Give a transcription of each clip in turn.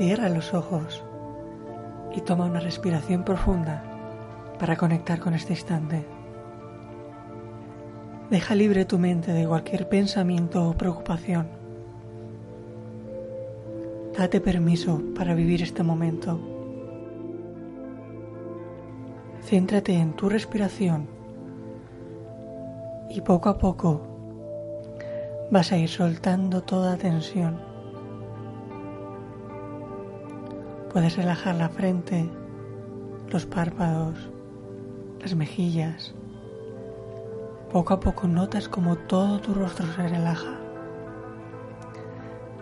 Cierra los ojos y toma una respiración profunda para conectar con este instante. Deja libre tu mente de cualquier pensamiento o preocupación. Date permiso para vivir este momento. Céntrate en tu respiración y poco a poco vas a ir soltando toda tensión. Puedes relajar la frente, los párpados, las mejillas. Poco a poco notas como todo tu rostro se relaja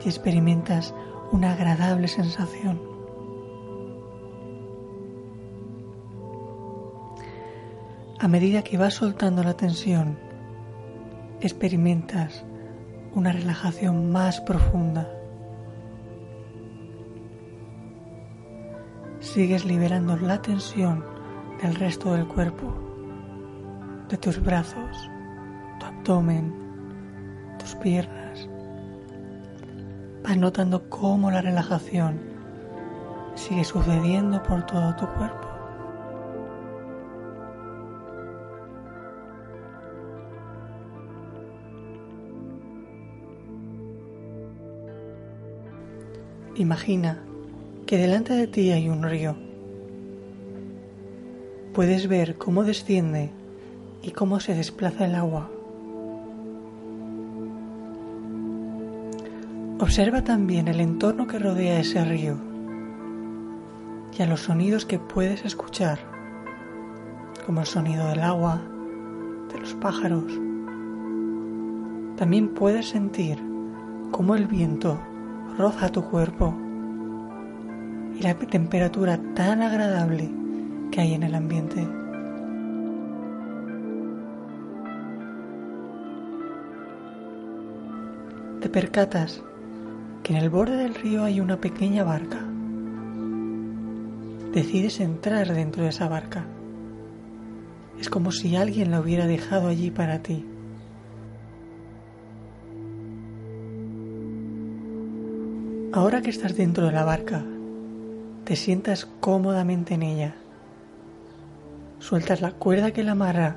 y experimentas una agradable sensación. A medida que vas soltando la tensión, experimentas una relajación más profunda. Sigues liberando la tensión del resto del cuerpo, de tus brazos, tu abdomen, tus piernas. Vas notando cómo la relajación sigue sucediendo por todo tu cuerpo. Imagina que delante de ti hay un río. Puedes ver cómo desciende y cómo se desplaza el agua. Observa también el entorno que rodea ese río y a los sonidos que puedes escuchar, como el sonido del agua, de los pájaros. También puedes sentir cómo el viento roza tu cuerpo y la temperatura tan agradable que hay en el ambiente. Te percatas que en el borde del río hay una pequeña barca. Decides entrar dentro de esa barca. Es como si alguien la hubiera dejado allí para ti. Ahora que estás dentro de la barca, te sientas cómodamente en ella. Sueltas la cuerda que la amarra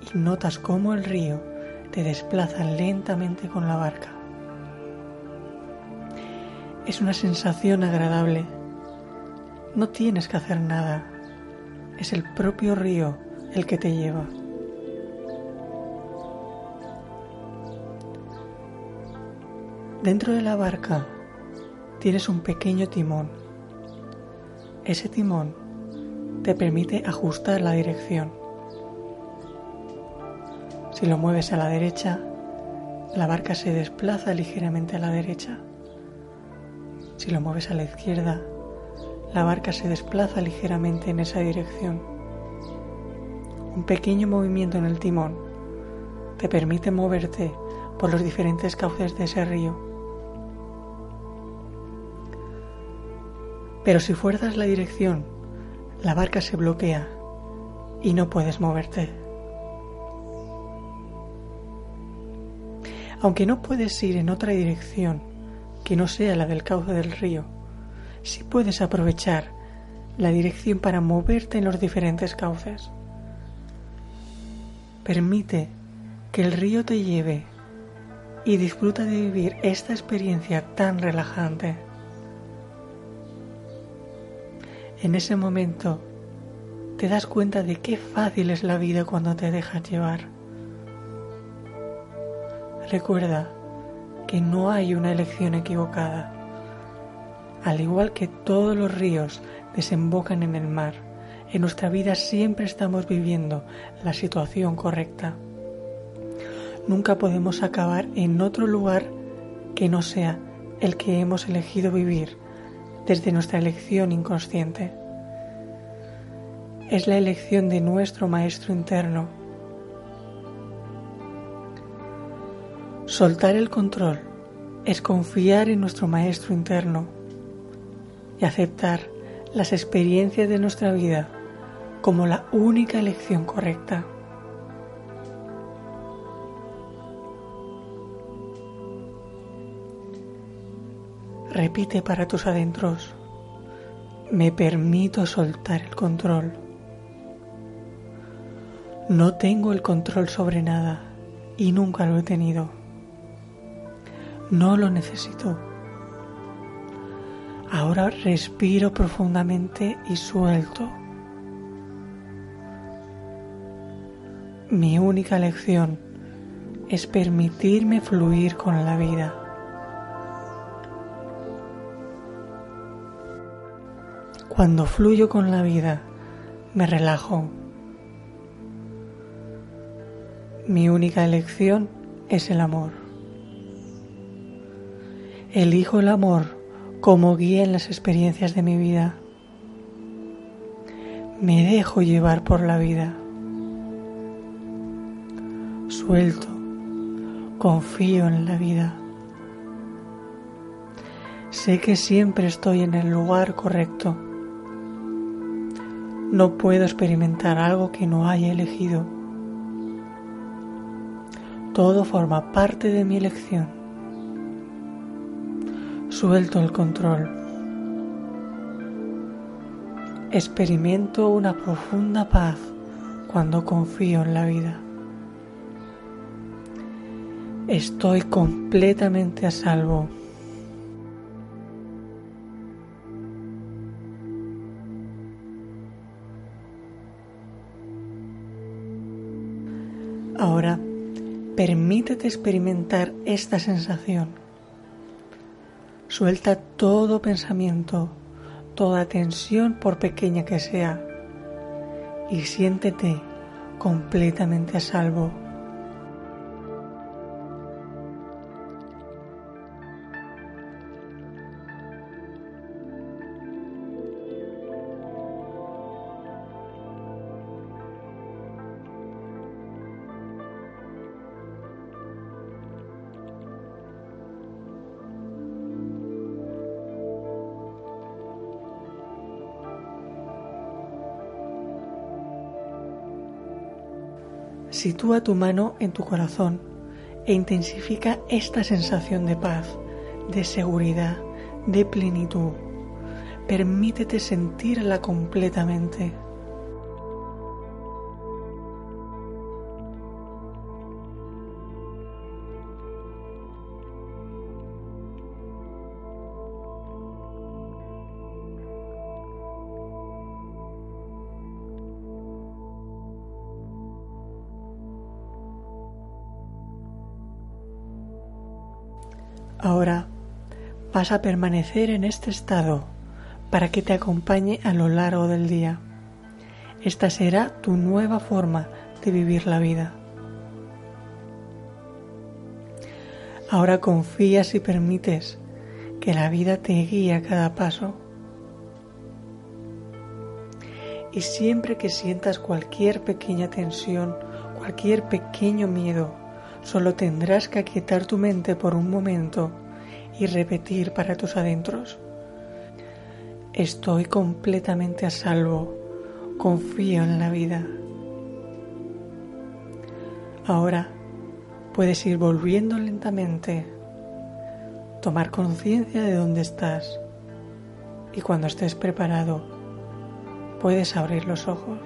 y notas cómo el río te desplaza lentamente con la barca. Es una sensación agradable. No tienes que hacer nada. Es el propio río el que te lleva. Dentro de la barca tienes un pequeño timón ese timón te permite ajustar la dirección. Si lo mueves a la derecha, la barca se desplaza ligeramente a la derecha. Si lo mueves a la izquierda, la barca se desplaza ligeramente en esa dirección. Un pequeño movimiento en el timón te permite moverte por los diferentes cauces de ese río Pero si fuerzas la dirección, la barca se bloquea y no puedes moverte. Aunque no puedes ir en otra dirección que no sea la del cauce del río, sí puedes aprovechar la dirección para moverte en los diferentes cauces. Permite que el río te lleve y disfruta de vivir esta experiencia tan relajante. En ese momento te das cuenta de qué fácil es la vida cuando te dejas llevar. Recuerda que no hay una elección equivocada. Al igual que todos los ríos desembocan en el mar, en nuestra vida siempre estamos viviendo la situación correcta. Nunca podemos acabar en otro lugar que no sea el que hemos elegido vivir desde nuestra elección inconsciente. Es la elección de nuestro Maestro interno. Soltar el control es confiar en nuestro Maestro interno y aceptar las experiencias de nuestra vida como la única elección correcta. Repite para tus adentros, me permito soltar el control. No tengo el control sobre nada y nunca lo he tenido. No lo necesito. Ahora respiro profundamente y suelto. Mi única lección es permitirme fluir con la vida. Cuando fluyo con la vida, me relajo. Mi única elección es el amor. Elijo el amor como guía en las experiencias de mi vida. Me dejo llevar por la vida. Suelto, confío en la vida. Sé que siempre estoy en el lugar correcto. No puedo experimentar algo que no haya elegido. Todo forma parte de mi elección suelto el control. Experimento una profunda paz cuando confío en la vida. Estoy completamente a salvo. Ahora, permítete experimentar esta sensación Suelta todo pensamiento, toda tensión por pequeña que sea, y siéntete completamente a salvo. Sitúa tu mano en tu corazón e intensifica esta sensación de paz, de seguridad, de plenitud. Permítete sentirla completamente. Ahora vas a permanecer en este estado para que te acompañe a lo largo del día. Esta será tu nueva forma de vivir la vida. Ahora confías y permites que la vida te guíe a cada paso. Y siempre que sientas cualquier pequeña tensión, cualquier pequeño miedo, Solo tendrás que aquietar tu mente por un momento y repetir para tus adentros. Estoy completamente a salvo, confío en la vida. Ahora puedes ir volviendo lentamente, tomar conciencia de dónde estás y cuando estés preparado puedes abrir los ojos.